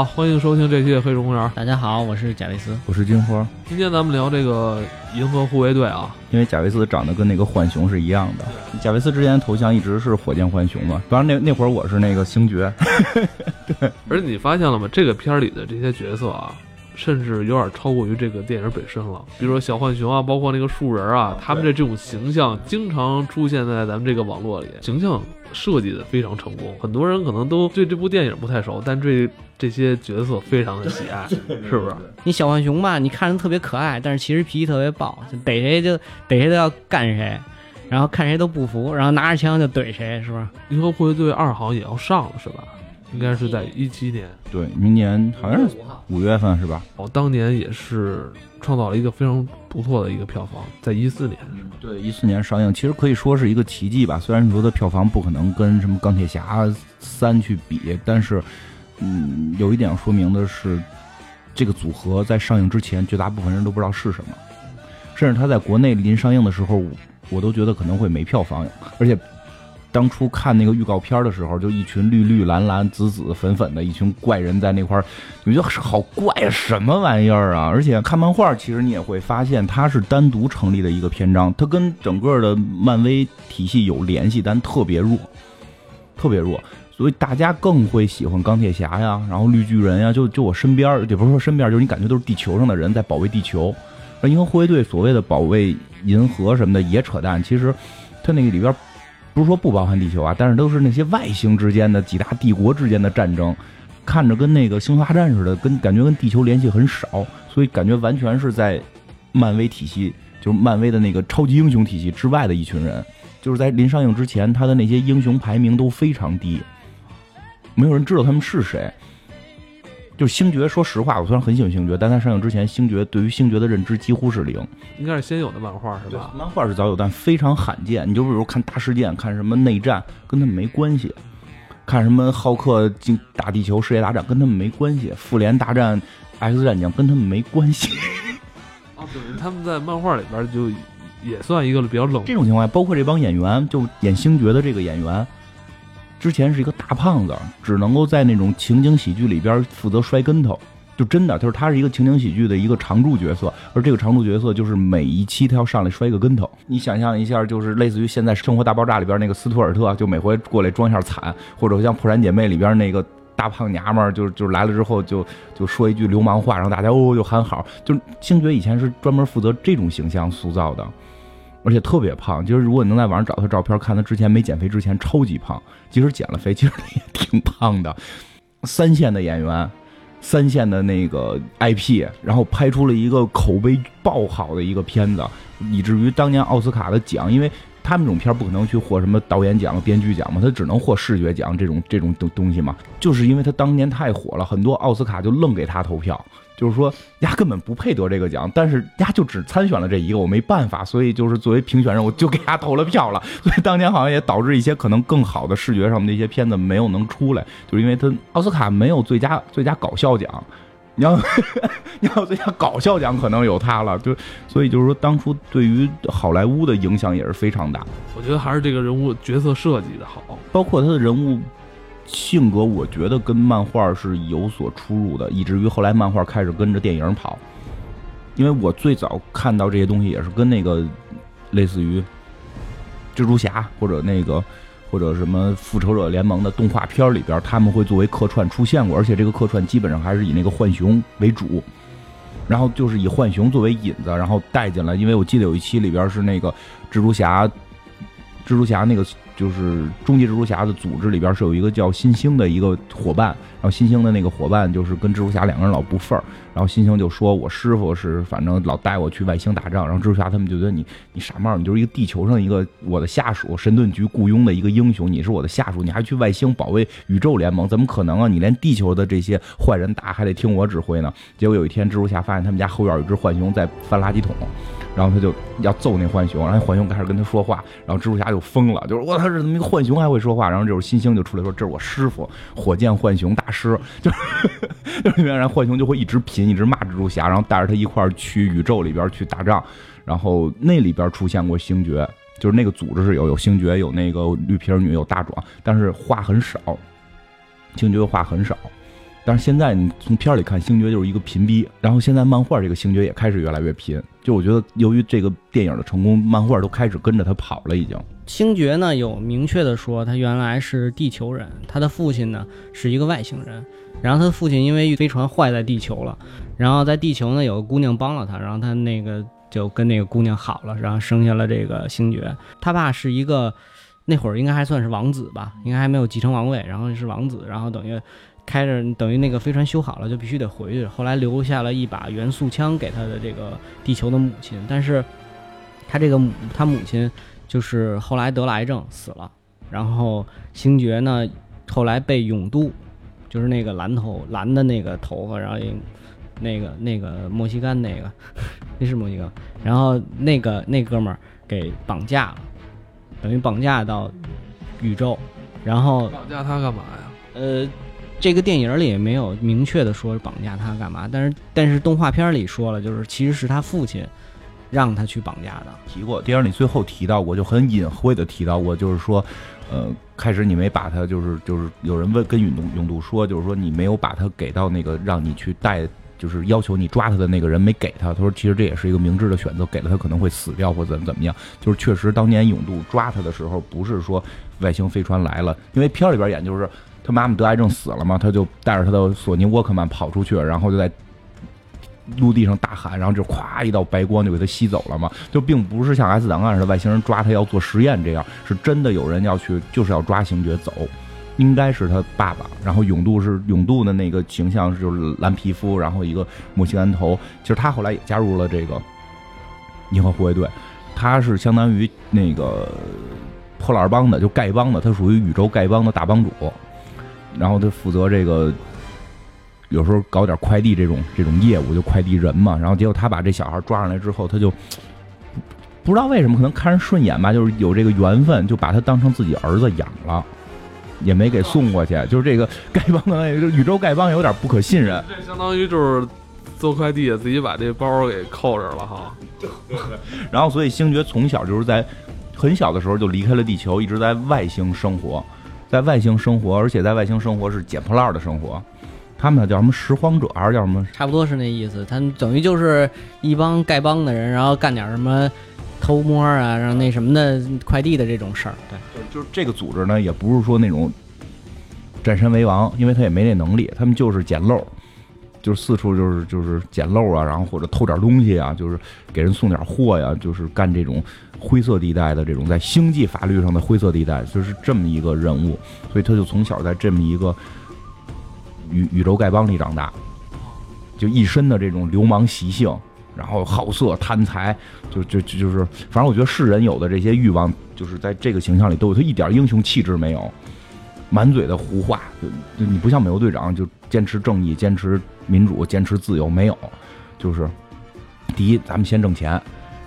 好，欢迎收听这期的《黑水公园》。大家好，我是贾维斯。我是金花。今天咱们聊这个银河护卫队啊，因为贾维斯长得跟那个浣熊是一样的。贾维斯之前的头像一直是火箭浣熊嘛，当然那那会儿我是那个星爵。对，而且你发现了吗？这个片儿里的这些角色啊。甚至有点超过于这个电影本身了，比如说小浣熊啊，包括那个树人啊，他们的这种形象经常出现在咱们这个网络里，形象设计的非常成功。很多人可能都对这部电影不太熟，但对这些角色非常的喜爱，是不是？你小浣熊吧，你看着特别可爱，但是其实脾气特别暴，逮谁就逮谁都要干谁，然后看谁都不服，然后拿着枪就怼谁，是不是？银河护卫队二好像也要上了，是吧？应该是在一七年，对，明年好像是五月份是吧？哦，当年也是创造了一个非常不错的一个票房，在一四年，对，一四年上映，其实可以说是一个奇迹吧。虽然你说的票房不可能跟什么钢铁侠三去比，但是，嗯，有一点要说明的是，这个组合在上映之前，绝大部分人都不知道是什么，甚至他在国内临上映的时候，我都觉得可能会没票房，而且。当初看那个预告片的时候，就一群绿绿蓝蓝紫紫粉粉的一群怪人在那块儿，你觉得好怪，什么玩意儿啊？而且看漫画，其实你也会发现它是单独成立的一个篇章，它跟整个的漫威体系有联系，但特别弱，特别弱，所以大家更会喜欢钢铁侠呀，然后绿巨人呀，就就我身边，也不是说身边，就是你感觉都是地球上的人在保卫地球。而银河护卫队所谓的保卫银河什么的也扯淡，其实它那个里边。不是说不包含地球啊，但是都是那些外星之间的几大帝国之间的战争，看着跟那个星球大战似的，跟感觉跟地球联系很少，所以感觉完全是在漫威体系，就是漫威的那个超级英雄体系之外的一群人。就是在临上映之前，他的那些英雄排名都非常低，没有人知道他们是谁。就是星爵，说实话，我虽然很喜欢星爵，但在上映之前，星爵对于星爵的认知几乎是零。应该是先有的漫画是吧？漫画是早有，但非常罕见。你就比如看大事件，看什么内战，跟他们没关系；看什么浩克进打地球、世界大战，跟他们没关系；复联大战 X 战警，跟他们没关系。啊，对，他们在漫画里边就也算一个比较冷。这种情况下，包括这帮演员，就演星爵的这个演员。之前是一个大胖子，只能够在那种情景喜剧里边负责摔跟头，就真的，就是他是一个情景喜剧的一个常驻角色，而这个常驻角色就是每一期他要上来摔一个跟头。你想象一下，就是类似于现在《生活大爆炸》里边那个斯图尔特，就每回过来装一下惨，或者像《破产姐妹》里边那个大胖娘们儿，就就来了之后就就说一句流氓话，然后大家哦就喊好。就星爵以前是专门负责这种形象塑造的。而且特别胖，就是如果你能在网上找他照片，看他之前没减肥之前超级胖，即使减了肥，其实也挺胖的。三线的演员，三线的那个 IP，然后拍出了一个口碑爆好的一个片子，以至于当年奥斯卡的奖，因为他们这种片不可能去获什么导演奖、编剧奖嘛，他只能获视觉奖这种这种东东西嘛，就是因为他当年太火了，很多奥斯卡就愣给他投票。就是说，丫根本不配得这个奖，但是丫就只参选了这一个，我没办法，所以就是作为评选人，我就给丫投了票了。所以当年好像也导致一些可能更好的视觉上面的一些片子没有能出来，就是因为他奥斯卡没有最佳最佳搞笑奖，你要 你要最佳搞笑奖可能有他了，就所以就是说当初对于好莱坞的影响也是非常大。我觉得还是这个人物角色设计的好，包括他的人物。性格我觉得跟漫画是有所出入的，以至于后来漫画开始跟着电影跑。因为我最早看到这些东西也是跟那个类似于蜘蛛侠或者那个或者什么复仇者联盟的动画片里边，他们会作为客串出现过，而且这个客串基本上还是以那个浣熊为主，然后就是以浣熊作为引子，然后带进来。因为我记得有一期里边是那个蜘蛛侠，蜘蛛侠那个。就是终极蜘蛛侠的组织里边是有一个叫新星的一个伙伴，然后新星的那个伙伴就是跟蜘蛛侠两个人老不忿儿，然后新星就说：“我师傅是反正老带我去外星打仗。”然后蜘蛛侠他们就觉得你你傻帽，你就是一个地球上一个我的下属，神盾局雇佣的一个英雄，你是我的下属，你还去外星保卫宇宙联盟，怎么可能啊？你连地球的这些坏人打还得听我指挥呢？结果有一天，蜘蛛侠发现他们家后院有只浣熊在翻垃圾桶。然后他就要揍那浣熊，然后浣熊开始跟他说话，然后蜘蛛侠就疯了，就是我他是怎么一个浣熊还会说话？然后这时候新星就出来说：“这是我师傅，火箭浣熊大师。”就是就是然后浣熊就会一直贫，一直骂蜘蛛侠，然后带着他一块儿去宇宙里边去打仗。然后那里边出现过星爵，就是那个组织是有有星爵，有那个绿皮女，有大壮，但是话很少，星爵话很少。但是现在你从片儿里看，星爵就是一个贫逼，然后现在漫画这个星爵也开始越来越贫。就我觉得，由于这个电影的成功，漫画都开始跟着他跑了，已经。星爵呢有明确的说，他原来是地球人，他的父亲呢是一个外星人。然后他的父亲因为飞船坏在地球了，然后在地球呢有个姑娘帮了他，然后他那个就跟那个姑娘好了，然后生下了这个星爵。他爸是一个那会儿应该还算是王子吧，应该还没有继承王位，然后是王子，然后等于开着等于那个飞船修好了就必须得回去。后来留下了一把元素枪给他的这个地球的母亲，但是他这个母他母亲就是后来得了癌症死了，然后星爵呢后来被永都。就是那个蓝头蓝的那个头发，然后那个那个墨西哥那个，那是墨西哥。然后那个那哥们儿给绑架了，等于绑架到宇宙，然后绑架他干嘛呀？呃，这个电影里也没有明确的说绑架他干嘛，但是但是动画片里说了，就是其实是他父亲让他去绑架的。提过电影里最后提到过，就很隐晦的提到过，就是说。呃，开始你没把他，就是就是有人问跟永度永度说，就是说你没有把他给到那个让你去带，就是要求你抓他的那个人没给他。他说其实这也是一个明智的选择，给了他可能会死掉或怎么怎么样。就是确实当年永度抓他的时候，不是说外星飞船来了，因为片里边演就是他妈妈得癌症死了嘛，他就带着他的索尼沃克曼跑出去，然后就在。陆地上大喊，然后就咵一道白光就给他吸走了嘛，就并不是像 S 档案似的外星人抓他要做实验这样，是真的有人要去，就是要抓星爵走，应该是他爸爸。然后永度是永度的那个形象就是蓝皮肤，然后一个墨西哥头，其实他后来也加入了这个银河护卫队，他是相当于那个破烂帮的，就丐帮的，他属于宇宙丐帮的大帮主，然后他负责这个。有时候搞点快递这种这种业务，就快递人嘛。然后结果他把这小孩抓上来之后，他就 不知道为什么，可能看人顺眼吧，就是有这个缘分，就把他当成自己儿子养了，也没给送过去。就是这个丐帮的那个宇宙丐帮有点不可信任。这相当于就是做快递自己把这包给扣着了哈。然后所以星爵从小就是在很小的时候就离开了地球，一直在外星生活，在外星生活，而且在外星生活是捡破烂的生活。他们叫什么拾荒者还是叫什么？差不多是那意思。他等于就是一帮丐帮的人，然后干点什么偷摸啊，然后那什么的快递的这种事儿。对，就是就是这个组织呢，也不是说那种占山为王，因为他也没那能力。他们就是捡漏，就是四处就是就是捡漏啊，然后或者偷点东西啊，就是给人送点货呀，就是干这种灰色地带的这种在星际法律上的灰色地带，就是这么一个人物。所以他就从小在这么一个。宇宇宙丐帮里长大，就一身的这种流氓习性，然后好色贪财，就就就就是，反正我觉得世人有的这些欲望，就是在这个形象里都有，他一点英雄气质没有，满嘴的胡话，就就你不像美国队长，就坚持正义、坚持民主、坚持自由，没有，就是第一咱们先挣钱，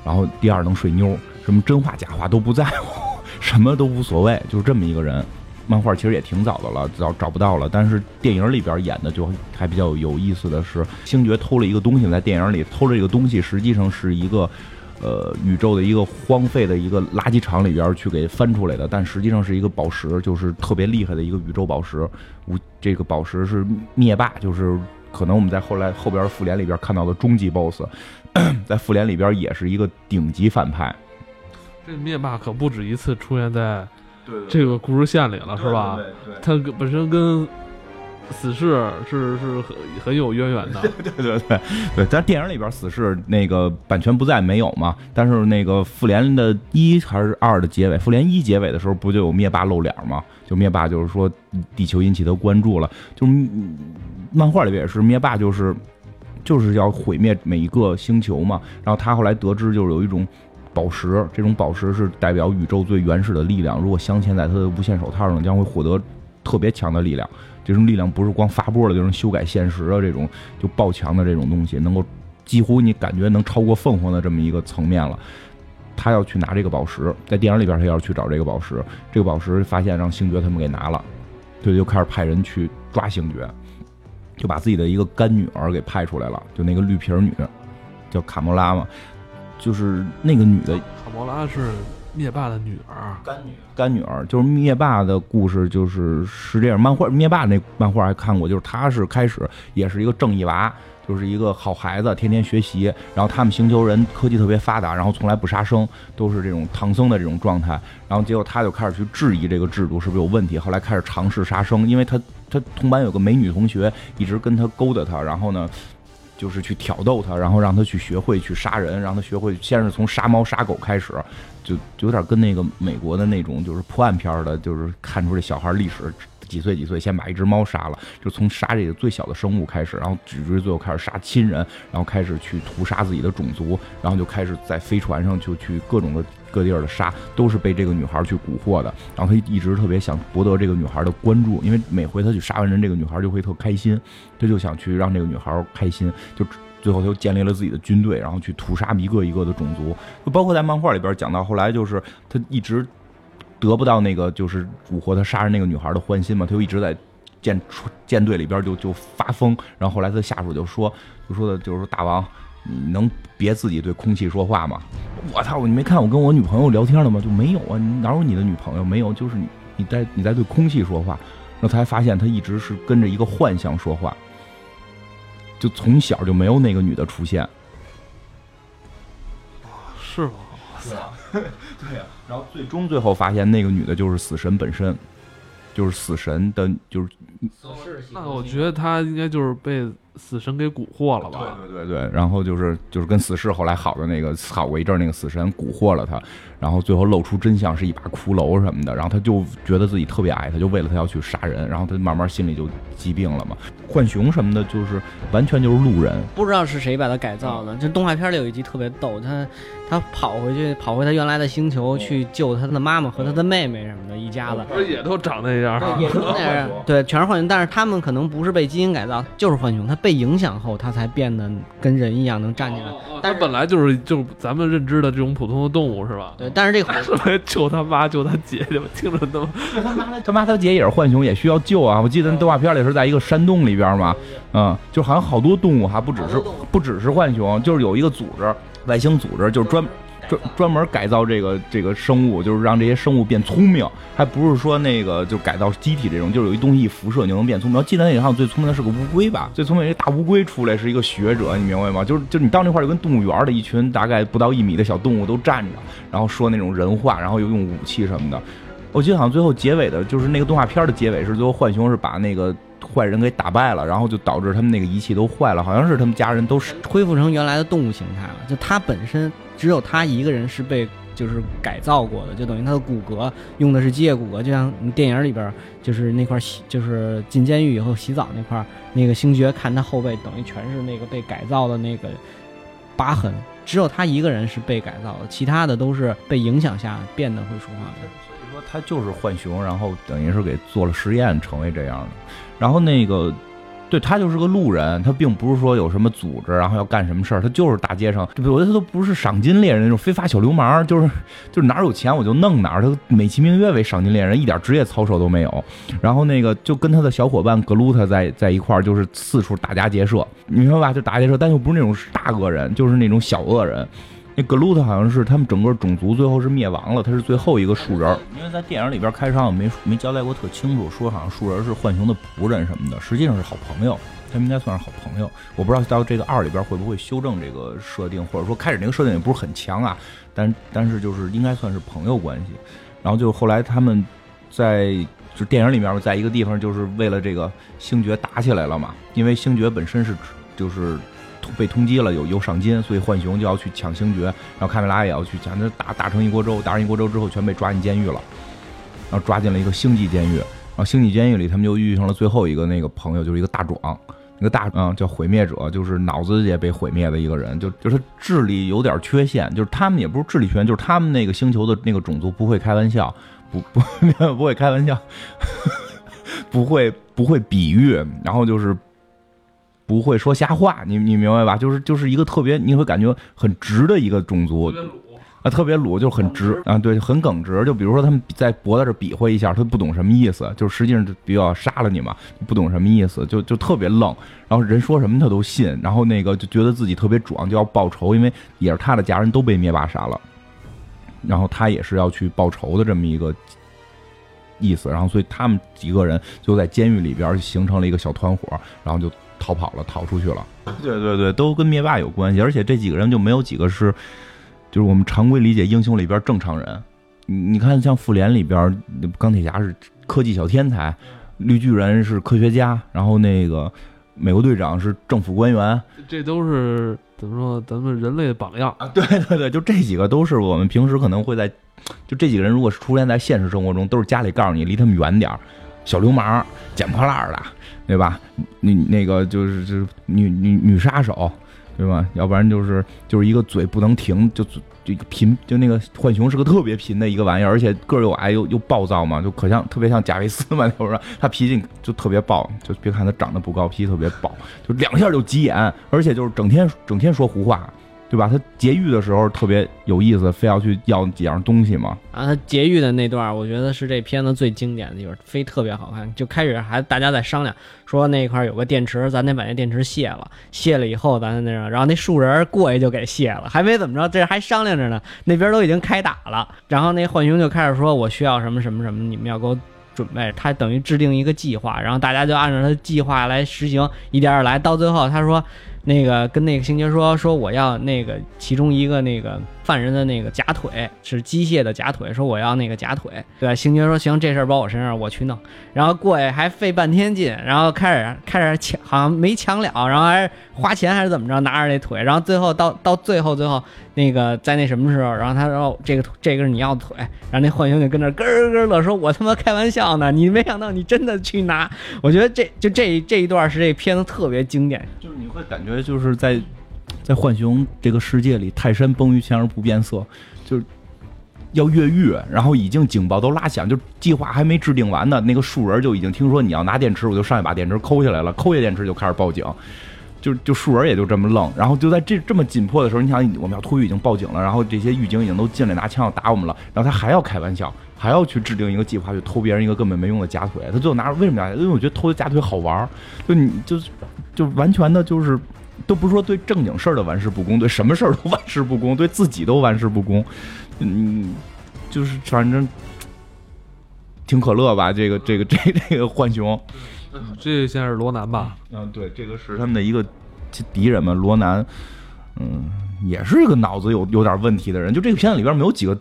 然后第二能睡妞，什么真话假话都不在乎，什么都无所谓，就是这么一个人。漫画其实也挺早的了，找找不到了。但是电影里边演的就还比较有意思的是，星爵偷了一个东西，在电影里偷了这个东西，实际上是一个，呃，宇宙的一个荒废的一个垃圾场里边去给翻出来的，但实际上是一个宝石，就是特别厉害的一个宇宙宝石。无这个宝石是灭霸，就是可能我们在后来后边复联里边看到的终极 BOSS，在复联里边也是一个顶级反派。这灭霸可不止一次出现在。对这个故事线里了，是吧？对，他本身跟死侍是是很很有渊源的。对对对对，在电影里边，死侍那个版权不在没有嘛？但是那个复联的一还是二的结尾，复联一结尾的时候不就有灭霸露脸吗？就灭霸就是说地球引起他关注了，就是漫画里边也是灭霸就是就是要毁灭每一个星球嘛。然后他后来得知就是有一种。宝石，这种宝石是代表宇宙最原始的力量。如果镶嵌在他的无限手套上，将会获得特别强的力量。这种力量不是光发波的，就是修改现实啊，这种就爆强的这种东西，能够几乎你感觉能超过凤凰的这么一个层面了。他要去拿这个宝石，在电影里边他要去找这个宝石，这个宝石发现让星爵他们给拿了，对，就开始派人去抓星爵，就把自己的一个干女儿给派出来了，就那个绿皮女，叫卡莫拉嘛。就是那个女的，卡莫拉是灭霸的女儿，干女儿干女儿就是灭霸的故事，就是是这样。漫画灭霸那漫画还看过，就是他是开始也是一个正义娃，就是一个好孩子，天天学习。然后他们星球人科技特别发达，然后从来不杀生，都是这种唐僧的这种状态。然后结果他就开始去质疑这个制度是不是有问题，后来开始尝试杀生，因为他他同班有个美女同学一直跟他勾搭他，然后呢。就是去挑逗他，然后让他去学会去杀人，让他学会先是从杀猫杀狗开始，就有点跟那个美国的那种就是破案片的，就是看出这小孩历史几岁几岁先把一只猫杀了，就从杀这个最小的生物开始，然后直至最后开始杀亲人，然后开始去屠杀自己的种族，然后就开始在飞船上就去各种的。各地儿的杀都是被这个女孩去蛊惑的，然后他一直特别想博得这个女孩的关注，因为每回他去杀完人，这个女孩就会特开心，他就想去让这个女孩开心，就最后他又建立了自己的军队，然后去屠杀一个一个的种族，就包括在漫画里边讲到后来，就是他一直得不到那个就是蛊惑他杀人那个女孩的欢心嘛，他就一直在舰舰队里边就就发疯，然后后来他下属就说就说的就是说大王。你能别自己对空气说话吗？我操！你没看我跟我女朋友聊天了吗？就没有啊！哪有你的女朋友？没有，就是你你在你在对空气说话。然后他还发现他一直是跟着一个幻象说话，就从小就没有那个女的出现。是吗？对呀。然后最终最后发现那个女的就是死神本身，就是死神的，就是。那我觉得他应该就是被。死神给蛊惑了吧？对对对对，然后就是就是跟死侍后来好的那个好过一阵那个死神蛊惑了他，然后最后露出真相是一把骷髅什么的，然后他就觉得自己特别爱他，就为了他要去杀人，然后他慢慢心里就疾病了嘛。浣熊什么的，就是完全就是路人，不知道是谁把他改造的。就动画片里有一集特别逗，他他跑回去跑回他原来的星球去救他的妈妈和他的妹妹什么的一家子，不是也都长那样？也都那样，对，全是浣熊，但是他们可能不是被基因改造，就是浣熊，它。被影响后，它才变得跟人一样能站起来。但本来就是就是咱们认知的这种普通的动物，是吧？对。但是这个 救他妈救他姐姐，听着都他妈他妈他姐也是浣熊，也需要救啊！我记得动画片里是在一个山洞里边嘛，嗯，就好像好多动物，还不只是不只是浣熊，就是有一个组织，外星组织，就是专。专门改造这个这个生物，就是让这些生物变聪明，还不是说那个就改造机体这种，就是有一东西一辐射你就能变聪明。我记得那里好像最聪明的是个乌龟吧，最聪明一个大乌龟出来是一个学者，你明白吗？就是就你到那块就跟动物园的一群大概不到一米的小动物都站着，然后说那种人话，然后又用武器什么的。我记得好像最后结尾的就是那个动画片的结尾是最后浣熊是把那个坏人给打败了，然后就导致他们那个仪器都坏了，好像是他们家人都是恢复成原来的动物形态了，就它本身。只有他一个人是被就是改造过的，就等于他的骨骼用的是机械骨骼，就像电影里边就是那块洗，就是进监狱以后洗澡那块，那个星爵看他后背，等于全是那个被改造的那个疤痕。只有他一个人是被改造的，其他的都是被影响下变得会说话的。所以说他就是浣熊，然后等于是给做了实验成为这样的。然后那个。对他就是个路人，他并不是说有什么组织，然后要干什么事儿，他就是大街上，我觉得他都不是赏金猎人那种非法小流氓，就是就是哪有钱我就弄哪儿，他美其名曰为赏金猎人，一点职业操守都没有。然后那个就跟他的小伙伴格鲁特在在一块儿，就是四处打家劫舍，你明白吧？就打家劫舍，但又不是那种大恶人，就是那种小恶人。那格鲁特好像是他们整个种族最后是灭亡了，他是最后一个树人。因为在电影里边开场没没交代过特清楚，说好像树人是浣熊的仆人什么的，实际上是好朋友，他们应该算是好朋友。我不知道到这个二里边会不会修正这个设定，或者说开始那个设定也不是很强啊，但但是就是应该算是朋友关系。然后就后来他们在就电影里面在一个地方就是为了这个星爵打起来了嘛，因为星爵本身是就是。被通缉了，有有赏金，所以浣熊就要去抢星爵，然后卡梅拉也要去抢，那打打成一锅粥，打成一锅粥之后，全被抓进监狱了，然后抓进了一个星际监狱，然后星际监狱里，他们就遇上了最后一个那个朋友，就是一个大壮，那个大嗯叫毁灭者，就是脑子也被毁灭的一个人，就就是智力有点缺陷，就是他们也不是智力缺陷，就是他们那个星球的那个种族不会开玩笑，不不 不会开玩笑，不会不会比喻，然后就是。不会说瞎话，你你明白吧？就是就是一个特别你会感觉很直的一个种族，啊，特别鲁，就是很直啊，对，很耿直。就比如说他们在脖子这比划一下，他不懂什么意思，就实际上就比较杀了你嘛，不懂什么意思，就就特别愣。然后人说什么他都信，然后那个就觉得自己特别壮，就要报仇，因为也是他的家人都被灭霸杀了。然后他也是要去报仇的这么一个意思，然后所以他们几个人就在监狱里边形成了一个小团伙，然后就逃跑了，逃出去了。对对对，都跟灭霸有关系，而且这几个人就没有几个是，就是我们常规理解英雄里边正常人。你你看，像复联里边，钢铁侠是科技小天才，绿巨人是科学家，然后那个美国队长是政府官员这都是怎么说？咱们人类的榜样。啊，对对对，就这几个都是我们平时可能会在，就这几个人如果是出现在现实生活中，都是家里告诉你离他们远点儿，小流氓、捡破烂的，对吧？那那个就是就是女女女杀手，对吧？要不然就是就是一个嘴不能停，就就贫，就那个浣熊是个特别贫的一个玩意儿，而且个儿又矮又又暴躁嘛，就可像特别像贾维斯嘛，就是他脾气就特别暴，就别看他长得不高，脾气特别暴，就两下就急眼，而且就是整天整天说胡话，对吧？他劫狱的时候特别有意思，非要去要几样东西嘛。啊，他劫狱的那段，我觉得是这片子最经典的地方，非特别好看。就开始还大家在商量，说那块儿有个电池，咱得把那电池卸了，卸了以后咱那个，然后那树人过去就给卸了，还没怎么着，这还商量着呢，那边都已经开打了。然后那浣熊就开始说，我需要什么什么什么，你们要给我准备。他等于制定一个计划，然后大家就按照他的计划来实行，一点点来，到最后他说。那个跟那个星爵说说我要那个其中一个那个犯人的那个假腿是机械的假腿，说我要那个假腿，对吧？星爵说行，这事儿包我身上，我去弄。然后过去还费半天劲，然后开始开始抢，好像没抢了，然后还是花钱还是怎么着，拿着那腿，然后最后到到最后最后那个在那什么时候，然后他说这个这个是你要的腿，然后那浣熊就跟那咯咯咯乐说，我他妈开玩笑呢，你没想到你真的去拿。我觉得这就这这一段是这片子特别经典，就是你会感觉就是在在浣熊这个世界里，泰山崩于前而不变色，就是要越狱，然后已经警报都拉响，就计划还没制定完呢，那个树人就已经听说你要拿电池，我就上去把电池抠下来了，抠下电池就开始报警。就就树人也就这么愣，然后就在这这么紧迫的时候，你想我们要突狱已经报警了，然后这些狱警已经都进来拿枪要打我们了，然后他还要开玩笑，还要去制定一个计划去偷别人一个根本没用的假腿，他最后拿着为什么呀？因为我觉得偷的假腿好玩，就你就就完全的就是都不是说对正经事儿的玩世不恭，对什么事儿都玩世不恭，对自己都玩世不恭，嗯，就是反正挺可乐吧，这个这个这 这个浣熊。这现在是罗南吧？嗯，对，这个是他们的一个敌人嘛，罗南，嗯，也是一个脑子有有点问题的人。就这个片子里边没有几个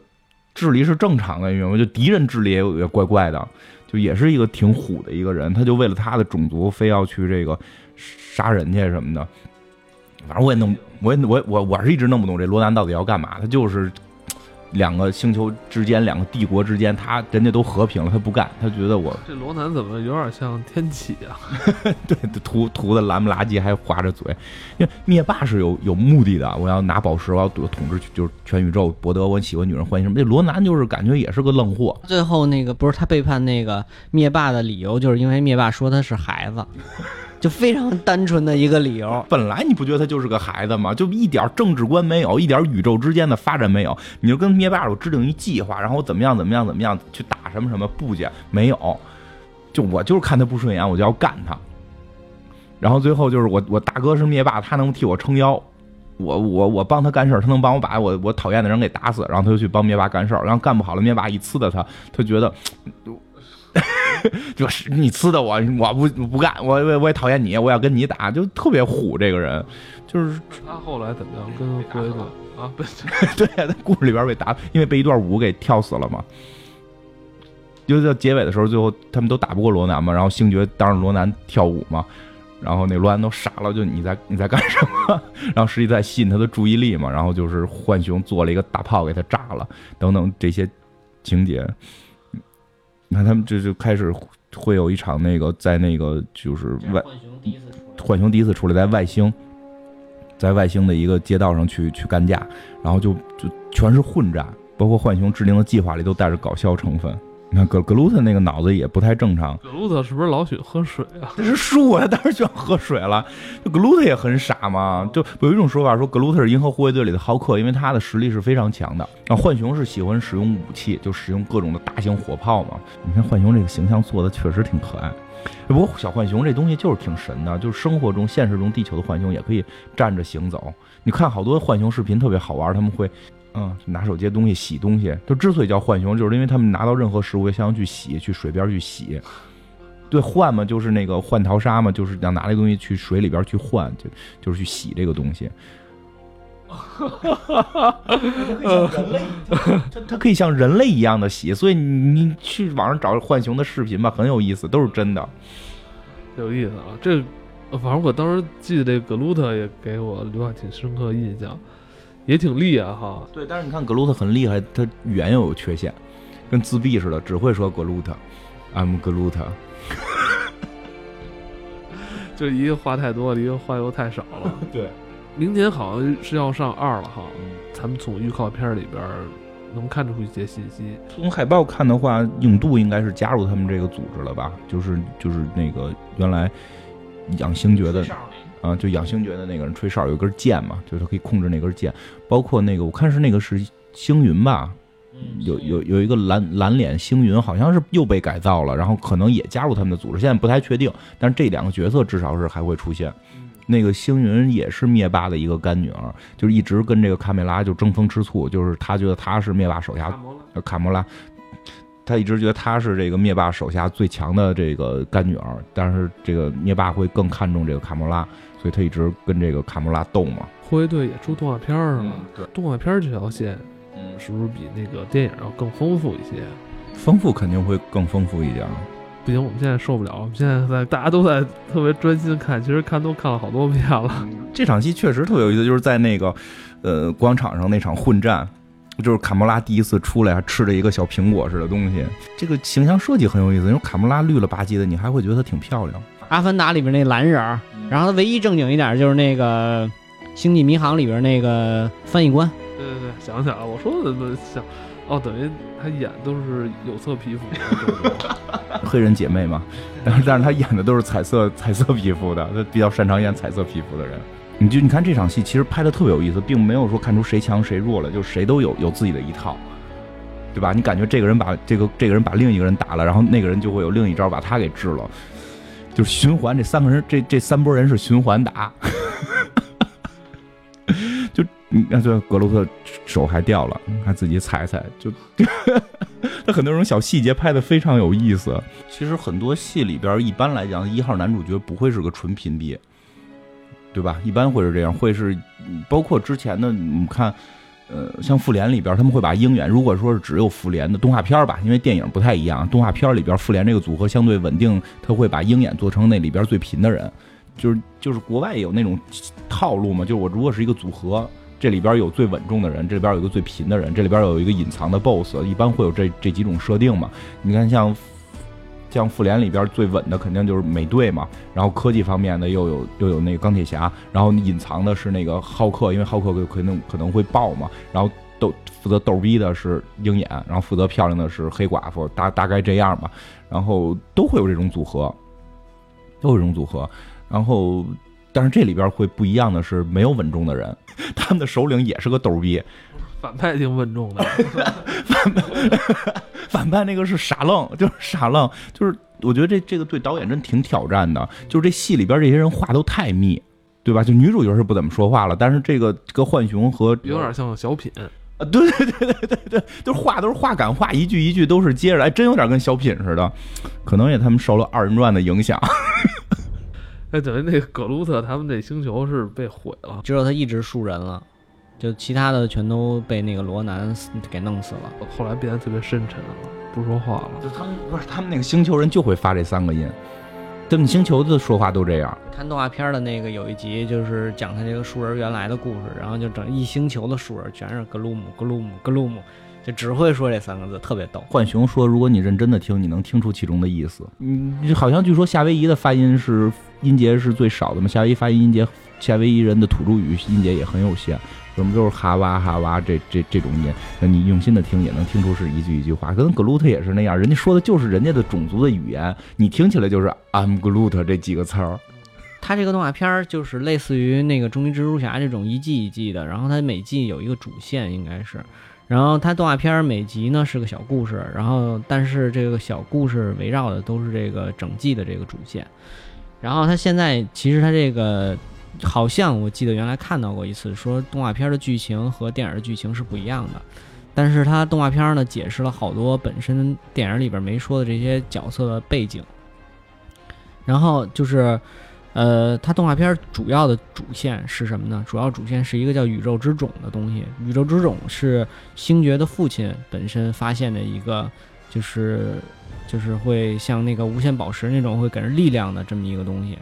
智力是正常的，你明白吗？就敌人智力也有也怪怪的，就也是一个挺虎的一个人，他就为了他的种族非要去这个杀人去什么的。反正我也弄，我也我我我是一直弄不懂这罗南到底要干嘛，他就是。两个星球之间，两个帝国之间，他人家都和平了，他不干，他觉得我这罗南怎么有点像天启啊？对，涂涂的蓝不拉几，还划着嘴。因为灭霸是有有目的的，我要拿宝石，我要统治就是全宇宙，博得我喜欢女人欢心什么。这罗南就是感觉也是个愣货。最后那个不是他背叛那个灭霸的理由，就是因为灭霸说他是孩子。就非常单纯的一个理由，本来你不觉得他就是个孩子吗？就一点政治观没有，一点宇宙之间的发展没有，你就跟灭霸我制定一计划，然后怎么样怎么样怎么样去打什么什么部件没有，就我就是看他不顺眼，我就要干他。然后最后就是我我大哥是灭霸，他能替我撑腰，我我我帮他干事他能帮我把我我讨厌的人给打死，然后他就去帮灭霸干事然后干不好了，灭霸一呲的他，他觉得。就是你呲的我，我不不干，我我我也讨厌你，我要跟你打，就特别虎这个人，就是他后来怎么样？跟龟子啊，对 对，在故事里边被打，因为被一段舞给跳死了嘛。就在结尾的时候，最后他们都打不过罗南嘛，然后星爵当着罗南跳舞嘛，然后那罗南都傻了，就你在你在干什么？然后实际在吸引他的注意力嘛，然后就是浣熊做了一个大炮给他炸了，等等这些情节。你看他们这就开始会有一场那个在那个就是外浣熊第一次出来在外星，在外星的一个街道上去去干架，然后就就全是混战，包括浣熊制定的计划里都带着搞笑成分。你看格格鲁特那个脑子也不太正常。格鲁特是不是老喜欢喝水啊？这是树啊，当然喜欢喝水了。格鲁特也很傻嘛，就有一种说法说格鲁特是银河护卫队里的浩克，因为他的实力是非常强的。然后浣熊是喜欢使用武器，就使用各种的大型火炮嘛。你看浣熊这个形象做的确实挺可爱。不过小浣熊这东西就是挺神的，就是生活中现实中地球的浣熊也可以站着行走。你看好多浣熊视频特别好玩，他们会嗯，拿手接东西、洗东西，就之所以叫浣熊，就是因为他们拿到任何食物也想去洗，去水边去洗。对，换嘛，就是那个换淘沙嘛，就是想拿这个东西去水里边去换，就就是去洗这个东西。它它可以像人类一样的洗，所以你你去网上找浣熊的视频吧，很有意思，都是真的。有意思啊！这呃反正我当时记得这格鲁特也给我留下挺深刻的印象，也挺厉害哈。对，但是你看格鲁特很厉害，他语言又有缺陷，跟自闭似的，只会说格鲁特，I'm 格鲁特。就一个话太多了，一个话又太少了。对，明年好像是要上二了哈，咱们从预告片里边能看出一些信息。从海报看的话，影度应该是加入他们这个组织了吧？就是就是那个原来养星爵的啊，就养星爵的那个人吹哨有一根剑嘛，就是他可以控制那根剑，包括那个我看是那个是星云吧。有有有一个蓝蓝脸星云，好像是又被改造了，然后可能也加入他们的组织，现在不太确定。但是这两个角色至少是还会出现。那个星云也是灭霸的一个干女儿，就是一直跟这个卡梅拉就争风吃醋，就是他觉得他是灭霸手下呃卡莫拉，他一直觉得他是这个灭霸手下最强的这个干女儿，但是这个灭霸会更看重这个卡莫拉，所以他一直跟这个卡莫拉斗嘛。护卫队也出动画片儿了，对，动画片儿这条线，嗯，是不是比那个电影要更丰富一些？丰富肯定会更丰富一点。不行，我们现在受不了，我们现在在大家都在特别专心看，其实看都看了好多遍了。这场戏确实特别有意思，就是在那个呃广场上那场混战，就是卡莫拉第一次出来还吃着一个小苹果似的东西，这个形象设计很有意思，因为卡莫拉绿了吧唧的，你还会觉得她挺漂亮。阿凡达里边那蓝人儿，然后他唯一正经一点就是那个星际迷航里边那个翻译官，对对对，想起来了，我说的想，哦，等于他演都是有色皮肤 黑人姐妹嘛，但是但是她演的都是彩色彩色皮肤的，他比较擅长演彩色皮肤的人。你就你看这场戏，其实拍的特别有意思，并没有说看出谁强谁弱了，就谁都有有自己的一套，对吧？你感觉这个人把这个这个人把另一个人打了，然后那个人就会有另一招把他给治了，就是循环。这三个人这这三拨人是循环打，就你看这格鲁特手还掉了，还自己踩踩，就 他很多种小细节拍的非常有意思。其实很多戏里边，一般来讲，一号男主角不会是个纯屏蔽，对吧？一般会是这样，会是包括之前的，你看，呃，像复联里边，他们会把鹰眼，如果说是只有复联的动画片吧，因为电影不太一样，动画片里边复联这个组合相对稳定，他会把鹰眼做成那里边最贫的人，就是就是国外有那种套路嘛，就是我如果是一个组合。这里边有最稳重的人，这里边有一个最贫的人，这里边有一个隐藏的 BOSS，一般会有这这几种设定嘛。你看像像复联里边最稳的肯定就是美队嘛，然后科技方面的又有又有那个钢铁侠，然后隐藏的是那个浩克，因为浩克可能可能会爆嘛，然后逗负责逗逼的是鹰眼，然后负责漂亮的是黑寡妇，大大概这样吧，然后都会有这种组合，都有这种组合，然后。但是这里边会不一样的是，没有稳重的人，他们的首领也是个逗逼，反派挺稳重的，反派那个是傻愣，就是傻愣，就是我觉得这这个对导演真挺挑战的，就是这戏里边这些人话都太密，对吧？就女主角是不怎么说话了，但是这个这个浣熊和有点像小品。啊，对对对对对对，就是话都是话赶话，一句一句都是接着来，真有点跟小品似的，可能也他们受了二人转的影响。哎，等于那个葛鲁特他们那星球是被毁了，只有他一直树人了，就其他的全都被那个罗南给弄死了。后来变得特别深沉了，不说话了。就他们不是他们那个星球人就会发这三个音，他们星球的说话都这样。看动画片的那个有一集就是讲他这个树人原来的故事，然后就整一星球的树人全是格鲁姆格鲁姆格鲁姆，就只会说这三个字，特别逗。浣熊说：“如果你认真的听，你能听出其中的意思。嗯，好像据说夏威夷的发音是音节是最少的嘛，夏威夷发音音节，夏威夷人的土著语音节也很有限，怎么就是哈哇哈哇这这这种音，那你用心的听也能听出是一句一句话。跟格鲁特也是那样，人家说的就是人家的种族的语言，你听起来就是 I'm Groot 这几个词儿。他这个动画片儿就是类似于那个《终极蜘蛛侠》这种一季一季的，然后它每季有一个主线，应该是。然后它动画片儿每集呢是个小故事，然后但是这个小故事围绕的都是这个整季的这个主线。然后它现在其实它这个好像我记得原来看到过一次，说动画片的剧情和电影的剧情是不一样的，但是它动画片呢解释了好多本身电影里边没说的这些角色的背景，然后就是。呃，它动画片主要的主线是什么呢？主要主线是一个叫宇宙之种的东西。宇宙之种是星爵的父亲本身发现的一个，就是就是会像那个无限宝石那种会给人力量的这么一个东西。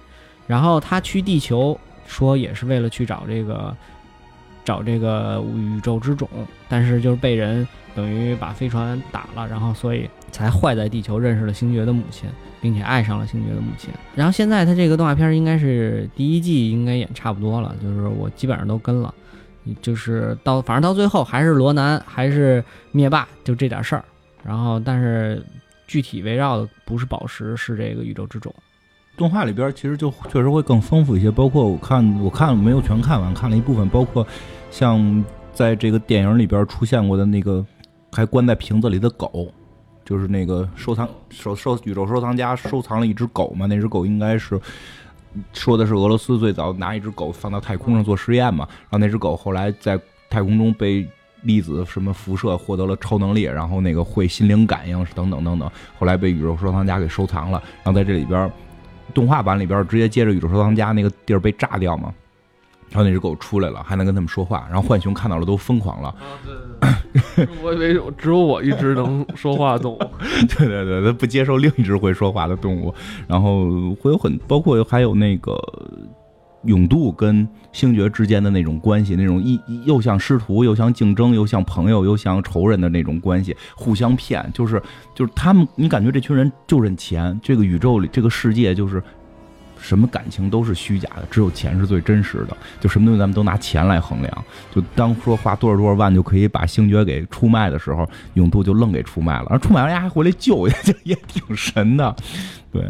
然后他去地球，说也是为了去找这个找这个宇宙之种，但是就是被人等于把飞船打了，然后所以才坏在地球，认识了星爵的母亲。并且爱上了星爵的母亲。然后现在他这个动画片应该是第一季应该演差不多了，就是我基本上都跟了，就是到反正到最后还是罗南还是灭霸就这点事儿。然后但是具体围绕的不是宝石，是这个宇宙之种。动画里边其实就确实会更丰富一些，包括我看我看没有全看完，看了一部分，包括像在这个电影里边出现过的那个还关在瓶子里的狗。就是那个收藏收收宇宙收藏家收藏了一只狗嘛，那只狗应该是说的是俄罗斯最早拿一只狗放到太空上做实验嘛，然后那只狗后来在太空中被粒子什么辐射获得了超能力，然后那个会心灵感应等等等等，后来被宇宙收藏家给收藏了，然后在这里边动画版里边直接接着宇宙收藏家那个地儿被炸掉嘛。然后那只狗出来了，还能跟他们说话。然后浣熊看到了都疯狂了。啊，对，我以为只有我一只能说话的动物。对 对对，它不接受另一只会说话的动物。然后会有很包括还有那个永渡跟星爵之间的那种关系，那种一又像师徒，又像竞争，又像朋友，又像仇人的那种关系，互相骗。就是就是他们，你感觉这群人就认钱。这个宇宙里，这个世界就是。什么感情都是虚假的，只有钱是最真实的。就什么东西咱们都拿钱来衡量。就当说花多少多少万就可以把星爵给出卖的时候，永渡就愣给出卖了。而出卖完家还回来救，也也挺神的。对，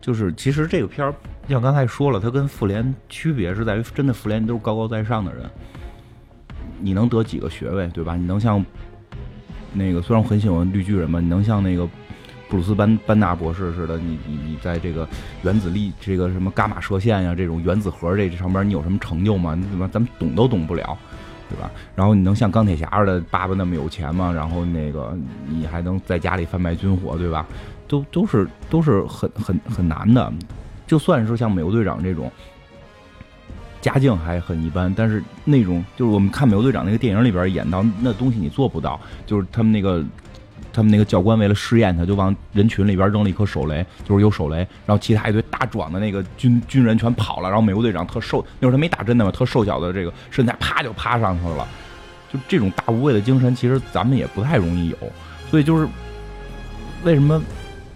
就是其实这个片儿，像刚才说了，他跟复联区别是在于，真的复联都是高高在上的人，你能得几个学位，对吧？你能像那个，虽然我很喜欢绿巨人嘛，你能像那个。布鲁斯班班纳博士似的，你你你在这个原子力这个什么伽马射线呀，这种原子核这这上边，你有什么成就吗？你怎么咱们懂都懂不了，对吧？然后你能像钢铁侠似的爸爸那么有钱吗？然后那个你还能在家里贩卖军火，对吧？都都是都是很很很难的。就算是像美国队长这种家境还很一般，但是那种就是我们看美国队长那个电影里边演到那东西，你做不到，就是他们那个。他们那个教官为了试验他，就往人群里边扔了一颗手雷，就是有手雷，然后其他一堆大壮的那个军军人全跑了，然后美国队长特瘦，那会儿他没打针的嘛，特瘦小的这个身材啪就趴上去了，就这种大无畏的精神，其实咱们也不太容易有，所以就是为什么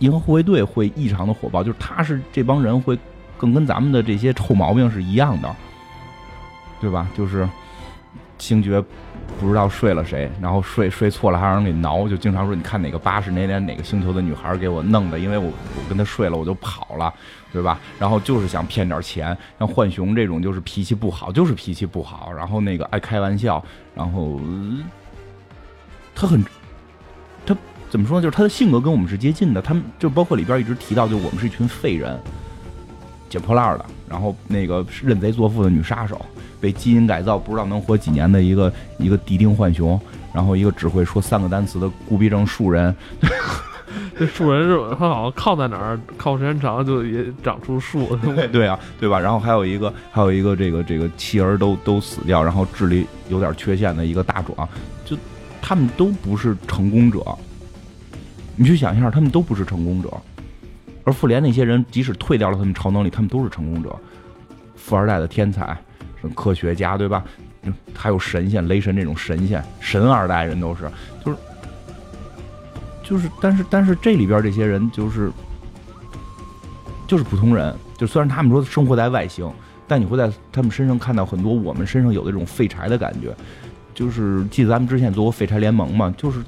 银河护卫队会异常的火爆，就是他是这帮人会更跟咱们的这些臭毛病是一样的，对吧？就是星爵。不知道睡了谁，然后睡睡错了还让人给挠，就经常说你看哪个八十哪年哪个星球的女孩给我弄的，因为我我跟她睡了我就跑了，对吧？然后就是想骗点钱，像浣熊这种就是脾气不好，就是脾气不好，然后那个爱开玩笑，然后他很怎么说呢？就是他的性格跟我们是接近的，他们就包括里边一直提到，就我们是一群废人，捡破烂的，然后那个认贼作父的女杀手。被基因改造不知道能活几年的一个 一个敌丁浣熊，然后一个只会说三个单词的孤僻症树人，这树人是他好像靠在哪儿，靠时间长就也长出树。对 对啊，对吧？然后还有一个还有一个这个这个妻儿都都死掉，然后智力有点缺陷的一个大壮，就他们都不是成功者。你去想一下，他们都不是成功者，而复联那些人即使退掉了他们超能力，他们都是成功者，富二代的天才。什么科学家对吧？还有神仙，雷神这种神仙，神二代人都是，就是，就是，但是，但是这里边这些人就是，就是普通人。就虽然他们说生活在外星，但你会在他们身上看到很多我们身上有的这种废柴的感觉。就是记得咱们之前做过废柴联盟嘛，就是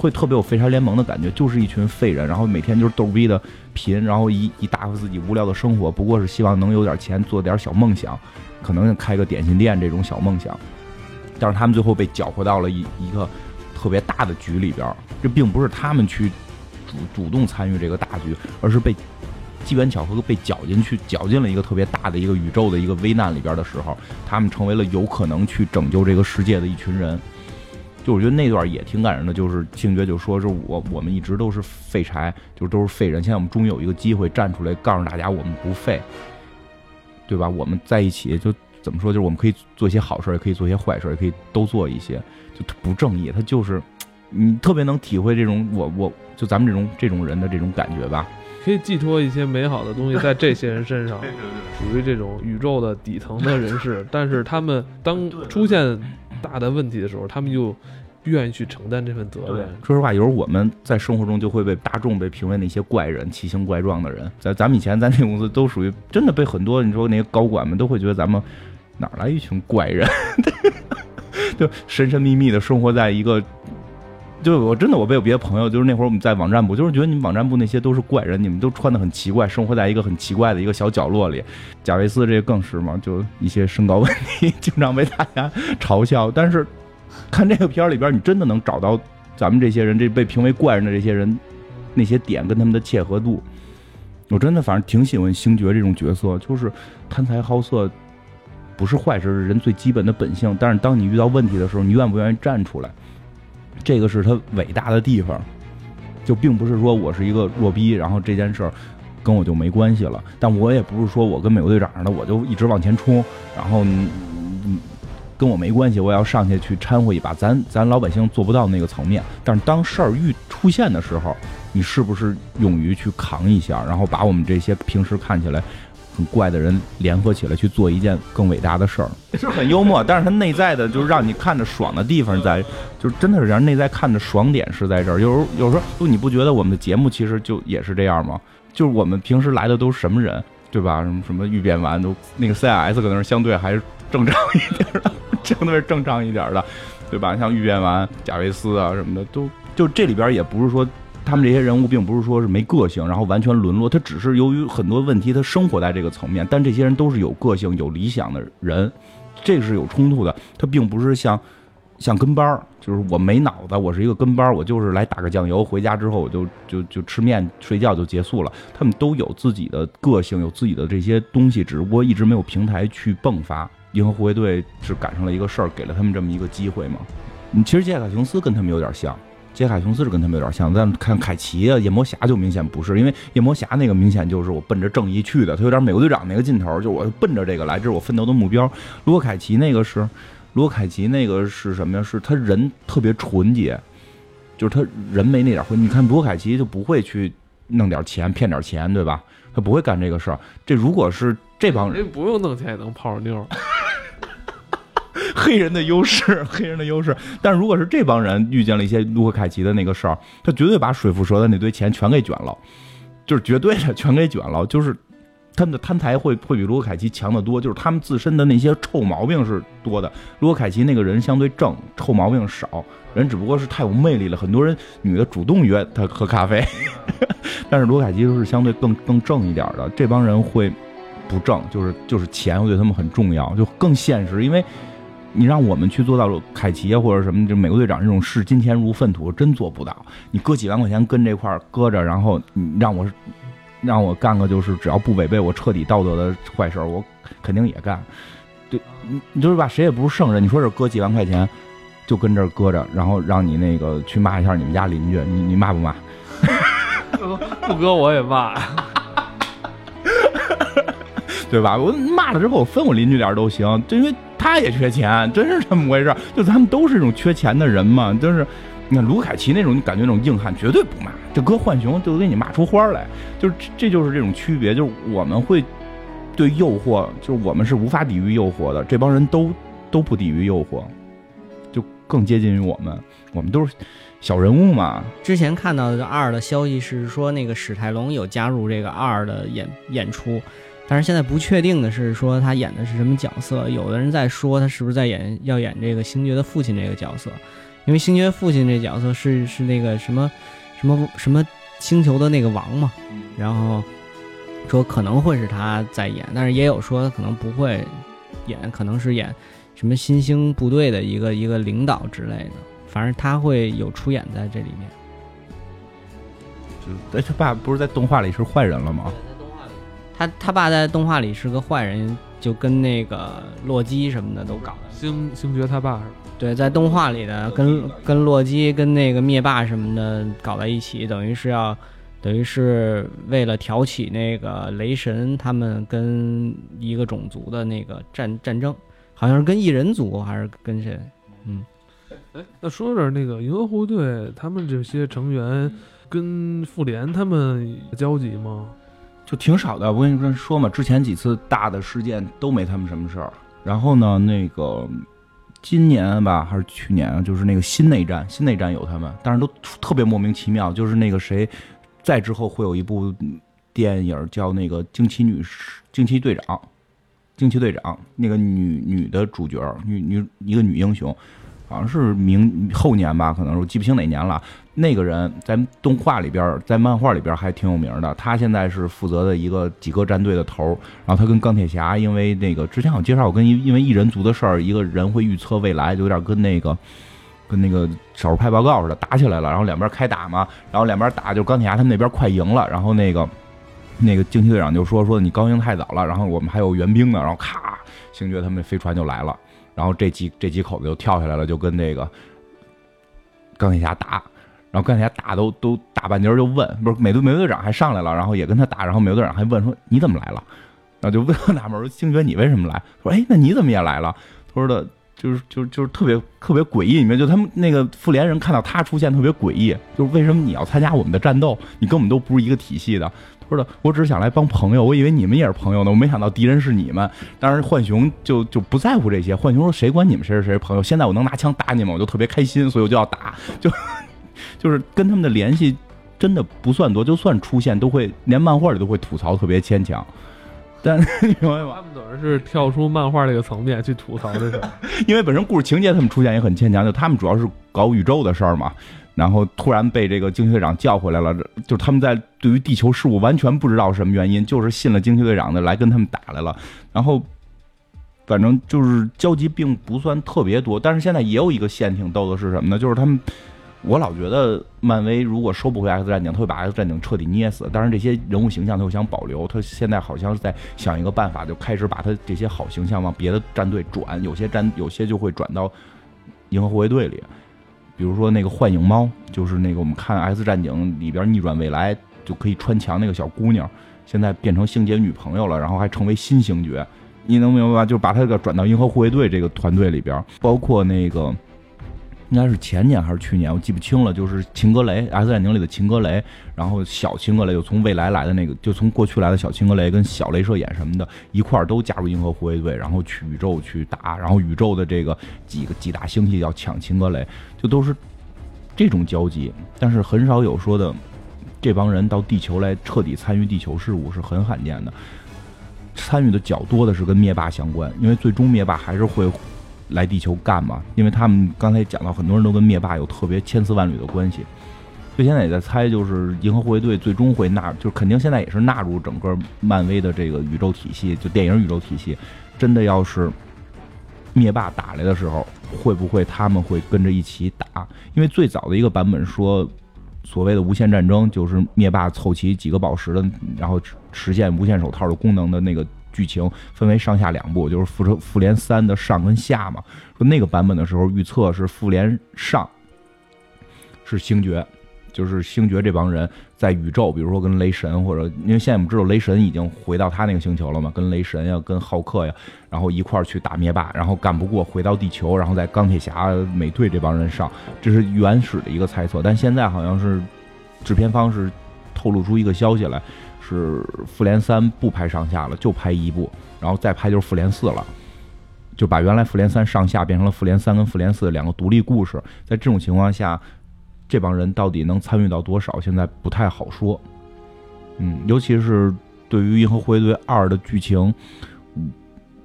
会特别有废柴联盟的感觉，就是一群废人，然后每天就是逗逼的贫，然后一一打发自己无聊的生活，不过是希望能有点钱，做点小梦想。可能开个点心店这种小梦想，但是他们最后被搅和到了一一个特别大的局里边。这并不是他们去主主动参与这个大局，而是被机缘巧合被搅进去，搅进了一个特别大的一个宇宙的一个危难里边的时候，他们成为了有可能去拯救这个世界的一群人。就我觉得那段也挺感人的，就是星爵就说是我我们一直都是废柴，就都是废人，现在我们终于有一个机会站出来，告诉大家我们不废，对吧？我们在一起就怎么说，就是我们可以做一些好事，也可以做一些坏事，也可以都做一些，就不正义，他就是你特别能体会这种我我就咱们这种这种人的这种感觉吧。可以寄托一些美好的东西在这些人身上，属于这种宇宙的底层的人士。但是他们当出现大的问题的时候，他们就愿意去承担这份责任。说实话，有时候我们在生活中就会被大众被评为那些怪人、奇形怪状的人。在咱们以前在那公司都属于真的被很多你说那些高管们都会觉得咱们哪儿来一群怪人，就神神秘秘的生活在一个。就我真的我被有别的朋友，就是那会儿我们在网站部，就是觉得你们网站部那些都是怪人，你们都穿的很奇怪，生活在一个很奇怪的一个小角落里。贾维斯这个更是嘛，就一些身高问题经常被大家嘲笑。但是看这个片儿里边，你真的能找到咱们这些人，这被评为怪人的这些人那些点跟他们的切合度。我真的反正挺喜欢星爵这种角色，就是贪财好色不是坏事，是人最基本的本性。但是当你遇到问题的时候，你愿不愿意站出来？这个是他伟大的地方，就并不是说我是一个弱逼，然后这件事儿跟我就没关系了。但我也不是说我跟美国队长似的，我就一直往前冲，然后嗯跟我没关系，我要上去去掺和一把。咱咱老百姓做不到那个层面。但是当事儿遇出现的时候，你是不是勇于去扛一下，然后把我们这些平时看起来？很怪的人联合起来去做一件更伟大的事儿，是很幽默，但是他内在的，就是让你看着爽的地方在，就是真的是让人内在看着爽点是在这儿。有时候有时候，就你不觉得我们的节目其实就也是这样吗？就是我们平时来的都是什么人，对吧？什么什么预变完都那个 CIS 可能是相对还是正常一点的，相对是正常一点的，对吧？像预变完贾维斯啊什么的，都就这里边也不是说。他们这些人物并不是说是没个性，然后完全沦落，他只是由于很多问题，他生活在这个层面。但这些人都是有个性、有理想的人，这是有冲突的。他并不是像像跟班儿，就是我没脑子，我是一个跟班儿，我就是来打个酱油，回家之后我就就就吃面睡觉就结束了。他们都有自己的个性，有自己的这些东西，只不过一直没有平台去迸发。银河护卫队是赶上了一个事儿，给了他们这么一个机会嘛？你其实杰克琼斯跟他们有点像。杰卡琼斯是跟他们有点像，但看凯奇啊、夜魔侠就明显不是，因为夜魔侠那个明显就是我奔着正义去的，他有点美国队长那个劲头，就我奔着这个来，这是我奋斗的目标。罗凯奇那个是，罗凯奇那个是什么呀？是他人特别纯洁，就是他人没那点混。你看罗凯奇就不会去弄点钱骗点钱，对吧？他不会干这个事儿。这如果是这帮人，不用弄钱也能泡着妞。黑人的优势，黑人的优势。但如果是这帮人遇见了一些卢克凯奇的那个事儿，他绝对把水蝮蛇的那堆钱全给卷了，就是绝对的全给卷了。就是他们的贪财会会比卢克凯奇强得多，就是他们自身的那些臭毛病是多的。卢克凯奇那个人相对正，臭毛病少，人只不过是太有魅力了，很多人女的主动约他喝咖啡。但是卢凯奇是相对更更正一点的，这帮人会不正，就是就是钱对他们很重要，就更现实，因为。你让我们去做到凯奇啊，或者什么，就美国队长这种视金钱如粪土，真做不到。你搁几万块钱跟这块搁着，然后你让我让我干个就是只要不违背我彻底道德的坏事，我肯定也干。对，你你就是吧，谁也不是圣人。你说这搁几万块钱就跟这儿搁着，然后让你那个去骂一下你们家邻居，你你骂不骂？不搁我也骂，对吧？我骂了之后，我分我邻居点都行，就因为。他也缺钱，真是这么回事就咱们都是这种缺钱的人嘛。就是，你看卢凯奇那种，你感觉那种硬汉绝对不骂。这搁浣熊就给你骂出花来。就是这就是这种区别。就是我们会对诱惑，就是我们是无法抵御诱惑的。这帮人都都不抵御诱惑，就更接近于我们。我们都是小人物嘛。之前看到的二的消息是说，那个史泰龙有加入这个二的演演出。但是现在不确定的是，说他演的是什么角色？有的人在说他是不是在演要演这个星爵的父亲这个角色，因为星爵父亲这角色是是那个什么什么什么星球的那个王嘛，然后说可能会是他在演，但是也有说他可能不会演，可能是演什么新兴部队的一个一个领导之类的，反正他会有出演在这里面。就他爸不是在动画里是坏人了吗？他他爸在动画里是个坏人，就跟那个洛基什么的都搞的。星星爵他爸是吧？对，在动画里的跟跟洛基跟那个灭霸什么的搞在一起，等于是要，等于是为了挑起那个雷神他们跟一个种族的那个战战争，好像是跟异人族还是跟谁？嗯，哎，那说点那个银河护卫队，他们这些成员跟复联他们有交集吗？就挺少的。我跟你说嘛，之前几次大的事件都没他们什么事儿。然后呢，那个今年吧，还是去年，就是那个新内战，新内战有他们，但是都特别莫名其妙。就是那个谁，再之后会有一部电影叫那个惊奇女惊奇队长，惊奇队长那个女女的主角，女女一个女英雄。好像是明后年吧，可能是我记不清哪年了。那个人在动画里边，在漫画里边还挺有名的。他现在是负责的一个几个战队的头。然后他跟钢铁侠，因为那个之前我介绍，我跟因为异人族的事儿，一个人会预测未来，就有点跟那个 跟那个少数派报告似的，打起来了。然后两边开打嘛，然后两边打，就钢铁侠他们那边快赢了。然后那个那个惊奇队长就说说你高兴太早了，然后我们还有援兵呢。然后咔，星爵他们飞船就来了。然后这几这几口子就跳下来了，就跟那个钢铁侠打。然后钢铁侠打都都打半截就问，不是美队美队长还上来了，然后也跟他打。然后美队长还问说你怎么来了？然后就问纳闷说星爵你为什么来？说哎那你怎么也来了？他说的就是就是就是特别特别诡异，里面就他们那个复联人看到他出现特别诡异，就是为什么你要参加我们的战斗？你跟我们都不是一个体系的。说的，我只是想来帮朋友，我以为你们也是朋友呢，我没想到敌人是你们。当然，浣熊就就不在乎这些。浣熊说：“谁管你们谁是谁是朋友？现在我能拿枪打你们，我就特别开心，所以我就要打。就 就是跟他们的联系真的不算多，就算出现，都会连漫画里都会吐槽特别牵强。但 你明白吗？他们等于是跳出漫画这个层面去吐槽这个，因为本身故事情节他们出现也很牵强，就他们主要是搞宇宙的事儿嘛。”然后突然被这个惊奇队长叫回来了，就他们在对于地球事务完全不知道什么原因，就是信了惊奇队长的来跟他们打来了。然后反正就是交集并不算特别多，但是现在也有一个线挺逗的是什么呢？就是他们，我老觉得漫威如果收不回 X 战警，他会把 X 战警彻底捏死。但是这些人物形象他又想保留，他现在好像是在想一个办法，就开始把他这些好形象往别的战队转，有些战有些就会转到银河护卫队里。比如说那个幻影猫，就是那个我们看《X 战警》里边逆转未来就可以穿墙那个小姑娘，现在变成星爵女朋友了，然后还成为新星爵，你能明白吧？就把他给转到银河护卫队这个团队里边，包括那个。应该是前年还是去年，我记不清了。就是秦格雷，《X 战警》里的秦格雷，然后小秦格雷就从未来来的那个，就从过去来的小秦格雷跟小镭射眼什么的，一块儿都加入银河护卫队，然后去宇宙去打，然后宇宙的这个几个几大星系要抢秦格雷，就都是这种交集。但是很少有说的，这帮人到地球来彻底参与地球事务是很罕见的。参与的较多的是跟灭霸相关，因为最终灭霸还是会。来地球干嘛？因为他们刚才讲到，很多人都跟灭霸有特别千丝万缕的关系，所以现在也在猜，就是银河护卫队最终会纳，就肯定现在也是纳入整个漫威的这个宇宙体系，就电影宇宙体系。真的要是灭霸打来的时候，会不会他们会跟着一起打？因为最早的一个版本说，所谓的无限战争就是灭霸凑齐几个宝石的，然后实现无限手套的功能的那个。剧情分为上下两部，就是复仇复联三的上跟下嘛。说那个版本的时候，预测是复联上是星爵，就是星爵这帮人在宇宙，比如说跟雷神或者，因为现在我们知道雷神已经回到他那个星球了嘛，跟雷神呀、跟浩克呀，然后一块儿去打灭霸，然后干不过回到地球，然后在钢铁侠、美队这帮人上，这是原始的一个猜测。但现在好像是制片方是透露出一个消息来。是复联三不拍上下了，就拍一部，然后再拍就是复联四了，就把原来复联三上下变成了复联三跟复联四两个独立故事。在这种情况下，这帮人到底能参与到多少，现在不太好说。嗯，尤其是对于银河护卫队二的剧情，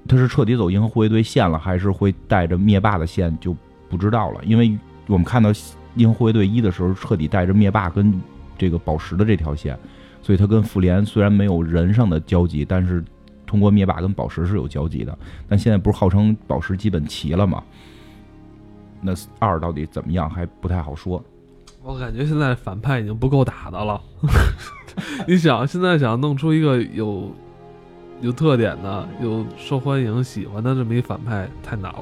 他是彻底走银河护卫队线了，还是会带着灭霸的线，就不知道了。因为我们看到银河护卫队一的时候，彻底带着灭霸跟这个宝石的这条线。所以他跟复联虽然没有人上的交集，但是通过灭霸跟宝石是有交集的。但现在不是号称宝石基本齐了吗？那二到底怎么样还不太好说。我感觉现在反派已经不够打的了。你想现在想弄出一个有有特点的、有受欢迎、喜欢的这么一反派太难了。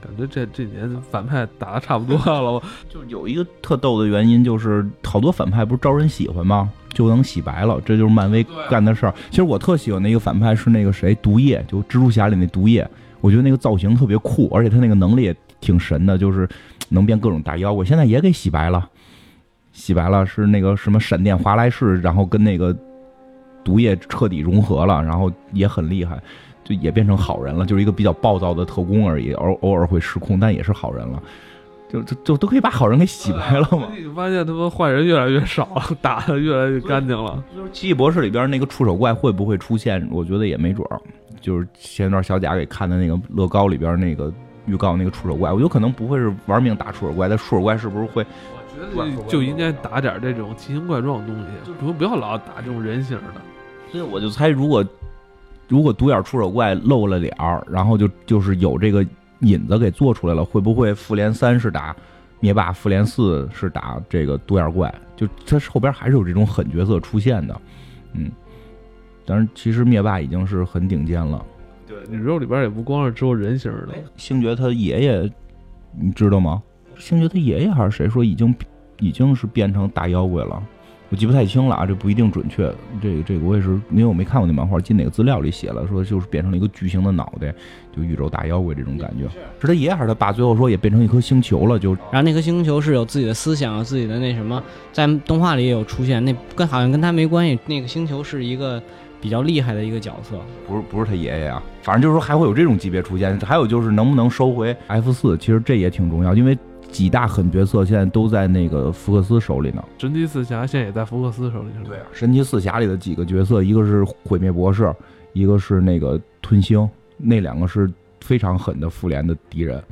感觉这这年反派打的差不多了，就是有一个特逗的原因，就是好多反派不是招人喜欢吗？就能洗白了，这就是漫威干的事儿。其实我特喜欢的一个反派是那个谁，毒液，就蜘蛛侠里那毒液，我觉得那个造型特别酷，而且他那个能力也挺神的，就是能变各种大妖怪。现在也给洗白了，洗白了是那个什么闪电华莱士，然后跟那个毒液彻底融合了，然后也很厉害。就也变成好人了，就是一个比较暴躁的特工而已，偶偶尔会失控，但也是好人了。就就就都可以把好人给洗白了嘛？你发现他们坏人越来越少了，打的越来越干净了。就是奇异博士里边那个触手怪会不会出现？我觉得也没准儿。就是前段小贾给看的那个乐高里边那个预告那个触手怪，我有可能不会是玩命打触手怪，但触手怪是不是会？我觉得就应该打点这种奇形怪状的东西，不不要老打这种人形的。所以我就猜，如果。如果独眼触手怪露了脸儿，然后就就是有这个引子给做出来了，会不会复联三是打灭霸，复联四是打这个独眼怪？就它后边还是有这种狠角色出现的，嗯。但是，其实灭霸已经是很顶尖了。对，宇宙里边也不光是只有人形的。星爵他爷爷，你知道吗？星爵他爷爷还是谁说已经已经是变成大妖怪了？我记不太清了啊，这不一定准确。这个这个我也是，因为我没看过那漫画，进哪个资料里写了，说就是变成了一个巨型的脑袋，就宇宙大妖怪这种感觉。是他爷爷还是他爸？最后说也变成一颗星球了，就然后那颗星球是有自己的思想，有自己的那什么，在动画里也有出现。那跟好像跟他没关系。那个星球是一个比较厉害的一个角色，不是不是他爷爷啊。反正就是说还会有这种级别出现。还有就是能不能收回 F 四，其实这也挺重要，因为。几大狠角色现在都在那个福克斯手里呢。神奇四侠现在也在福克斯手里。对啊，神奇四侠里的几个角色，一个是毁灭博士，一个是那个吞星，那两个是非常狠的复联的敌人。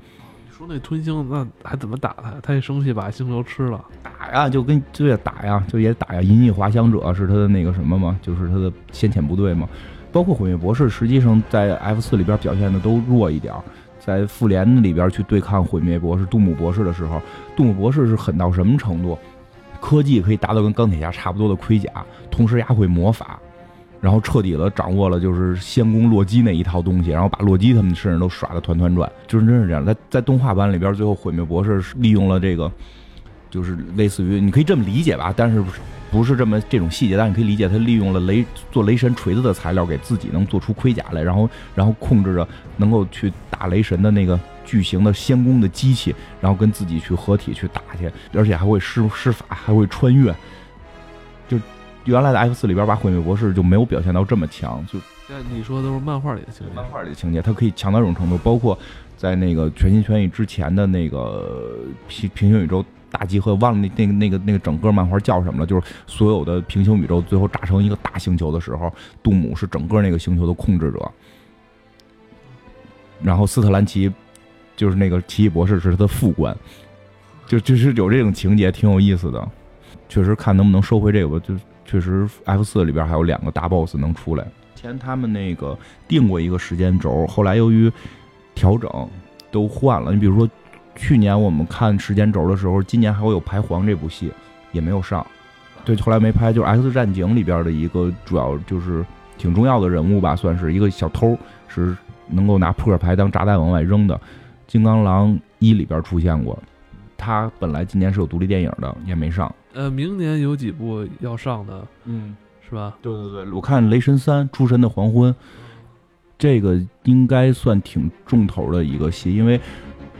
你说那吞星那还怎么打他？他一生气把星球吃了。打呀，就跟就也打呀，就也打呀。银翼滑翔者是他的那个什么嘛，就是他的先遣部队嘛。包括毁灭博士，实际上在 F 四里边表现的都弱一点。在复联里边去对抗毁灭博士杜姆博士的时候，杜姆博士是狠到什么程度？科技可以达到跟钢铁侠差不多的盔甲，同时也会魔法，然后彻底的掌握了就是仙宫洛基那一套东西，然后把洛基他们身上都耍的团团转，就是真是这样。在在动画版里边，最后毁灭博士利用了这个，就是类似于你可以这么理解吧，但是。不是这么这种细节，但你可以理解，他利用了雷做雷神锤子的材料，给自己能做出盔甲来，然后然后控制着能够去打雷神的那个巨型的仙宫的机器，然后跟自己去合体去打去，而且还会施施法，还会穿越。就原来的 F 四里边，把毁灭博士就没有表现到这么强。就现在你说的都是漫画里的情节，漫画里的情节，它可以强到这种程度，包括在那个全心全意之前的那个平平行宇宙。大集合忘了那那个那个那个整个漫画叫什么了？就是所有的平行宇宙最后炸成一个大星球的时候，杜姆是整个那个星球的控制者，然后斯特兰奇就是那个奇异博士是他的副官，就就是有这种情节，挺有意思的。确实看能不能收回这个，就确实 F 四里边还有两个大 boss 能出来。前他们那个定过一个时间轴，后来由于调整都换了。你比如说。去年我们看时间轴的时候，今年还会有《排皇》这部戏，也没有上。对，后来没拍。就是《X 战警》里边的一个主要就是挺重要的人物吧，算是一个小偷，是能够拿扑克牌当炸弹往外扔的。《金刚狼一》里边出现过，他本来今年是有独立电影的，也没上。呃，明年有几部要上的，嗯，是吧？对对对，我看《雷神三：诸神的黄昏》，这个应该算挺重头的一个戏，因为。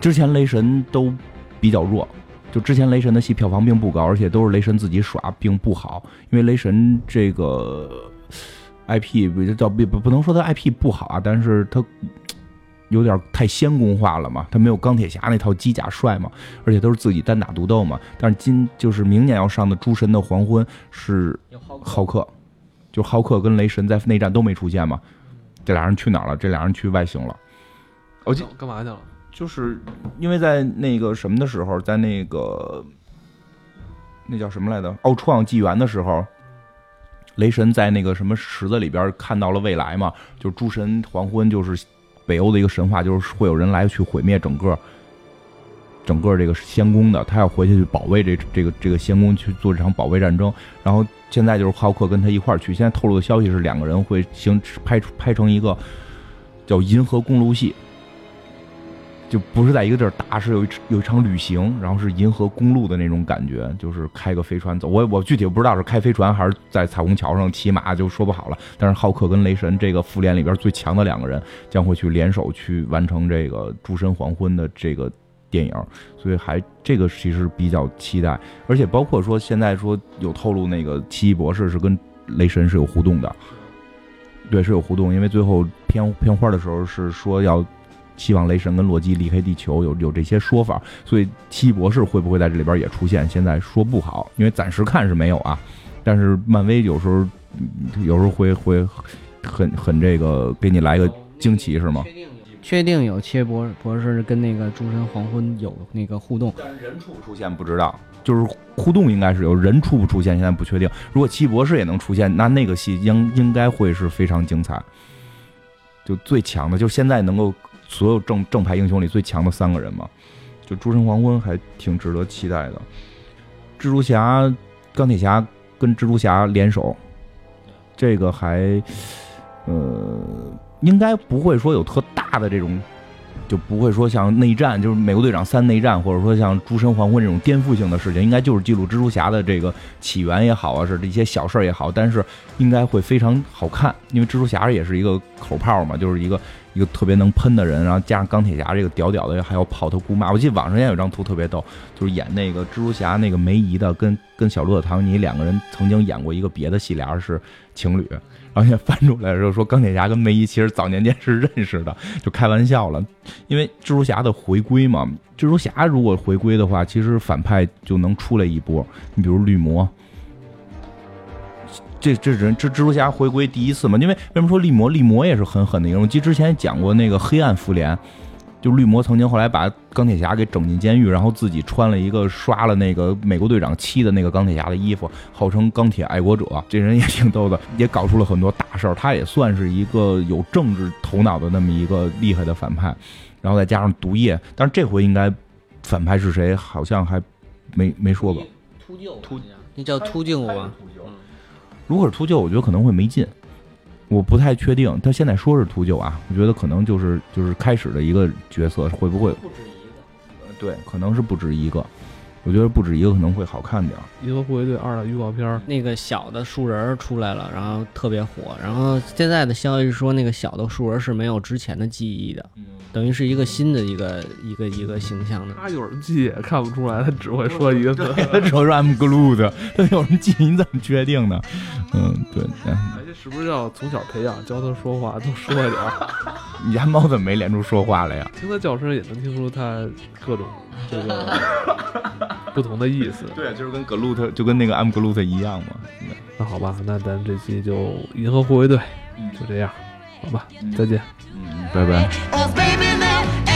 之前雷神都比较弱，就之前雷神的戏票房并不高，而且都是雷神自己耍，并不好。因为雷神这个 IP 叫不不不能说他 IP 不好啊，但是他有点太仙宫化了嘛，他没有钢铁侠那套机甲帅嘛，而且都是自己单打独斗嘛。但是今就是明年要上的《诸神的黄昏》是浩克，就浩克跟雷神在内战都没出现嘛，这俩人去哪儿了？这俩人去外星了。我记干嘛去了？就是因为在那个什么的时候，在那个那叫什么来着？奥创纪元的时候，雷神在那个什么池子里边看到了未来嘛？就诸神黄昏，就是北欧的一个神话，就是会有人来去毁灭整个整个这个仙宫的，他要回去去保卫这这个这个仙宫去做这场保卫战争。然后现在就是浩克跟他一块儿去。现在透露的消息是两个人会行拍拍成一个叫银河公路戏，就不是在一个地儿打，是有一有一场旅行，然后是银河公路的那种感觉，就是开个飞船走。我我具体不知道是开飞船还是在彩虹桥上骑马，就说不好了。但是浩克跟雷神这个复联里边最强的两个人将会去联手去完成这个诸神黄昏的这个电影，所以还这个其实比较期待。而且包括说现在说有透露那个奇异博士是跟雷神是有互动的，对，是有互动，因为最后片片花的时候是说要。希望雷神跟洛基离开地球，有有这些说法，所以奇异博士会不会在这里边也出现？现在说不好，因为暂时看是没有啊。但是漫威有时候有时候会会很很这个给你来个惊奇，是吗？确定有奇异博博士跟那个诸神黄昏有那个互动，但是人出不出现不知道，就是互动应该是有人出不出现，现在不确定。如果奇异博士也能出现，那那个戏应应该会是非常精彩，就最强的，就现在能够。所有正正派英雄里最强的三个人嘛，就诸神黄昏还挺值得期待的。蜘蛛侠、钢铁侠跟蜘蛛侠联手，这个还呃应该不会说有特大的这种，就不会说像内战，就是美国队长三内战，或者说像诸神黄昏这种颠覆性的事情，应该就是记录蜘蛛侠的这个起源也好啊，是这些小事儿也好，但是应该会非常好看，因为蜘蛛侠也是一个口炮嘛，就是一个。一个特别能喷的人，然后加上钢铁侠这个屌屌的，还要跑他姑妈。我记得网上也有张图特别逗，就是演那个蜘蛛侠那个梅姨的，跟跟小罗伯特唐尼两个人曾经演过一个别的戏，俩人是情侣。然后现在翻出来的时候说，钢铁侠跟梅姨其实早年间是认识的，就开玩笑了。因为蜘蛛侠的回归嘛，蜘蛛侠如果回归的话，其实反派就能出来一波。你比如绿魔。这这人这蜘蛛侠回归第一次嘛？因为为什么说绿魔？绿魔也是狠狠的一个。我记得之前讲过那个黑暗复联，就绿魔曾经后来把钢铁侠给整进监狱，然后自己穿了一个刷了那个美国队长漆的那个钢铁侠的衣服，号称钢铁爱国者。这人也挺逗的，也搞出了很多大事儿。他也算是一个有政治头脑的那么一个厉害的反派。然后再加上毒液，但是这回应该反派是谁？好像还没没说过。秃鹫，秃那叫秃鹫吧？如果是秃鹫，我觉得可能会没劲，我不太确定。他现在说是秃鹫啊，我觉得可能就是就是开始的一个角色，会不会不止一个？呃，对，可能是不止一个。我觉得不止一个可能会好看点儿。《银河护卫队二》的预告片，那个小的树人出来了，然后特别火。然后现在的消息是说，那个小的树人是没有之前的记忆的。等于是一个新的一个一个一个形象的，他有人记也看不出来，他只会说一个字，他 只会说 I'm glued 他有人记你怎么确定呢？嗯，对。哎，这是不是要从小培养，教他说话，多说一点？你家猫怎么没连出说话来呀？听他叫声也能听出他各种这个 不同的意思。对，就是跟 Groot 就跟那个 I'm Groot 一样嘛。那好吧，那咱这期就银河护卫队就这样。好吧，再见，嗯，拜拜。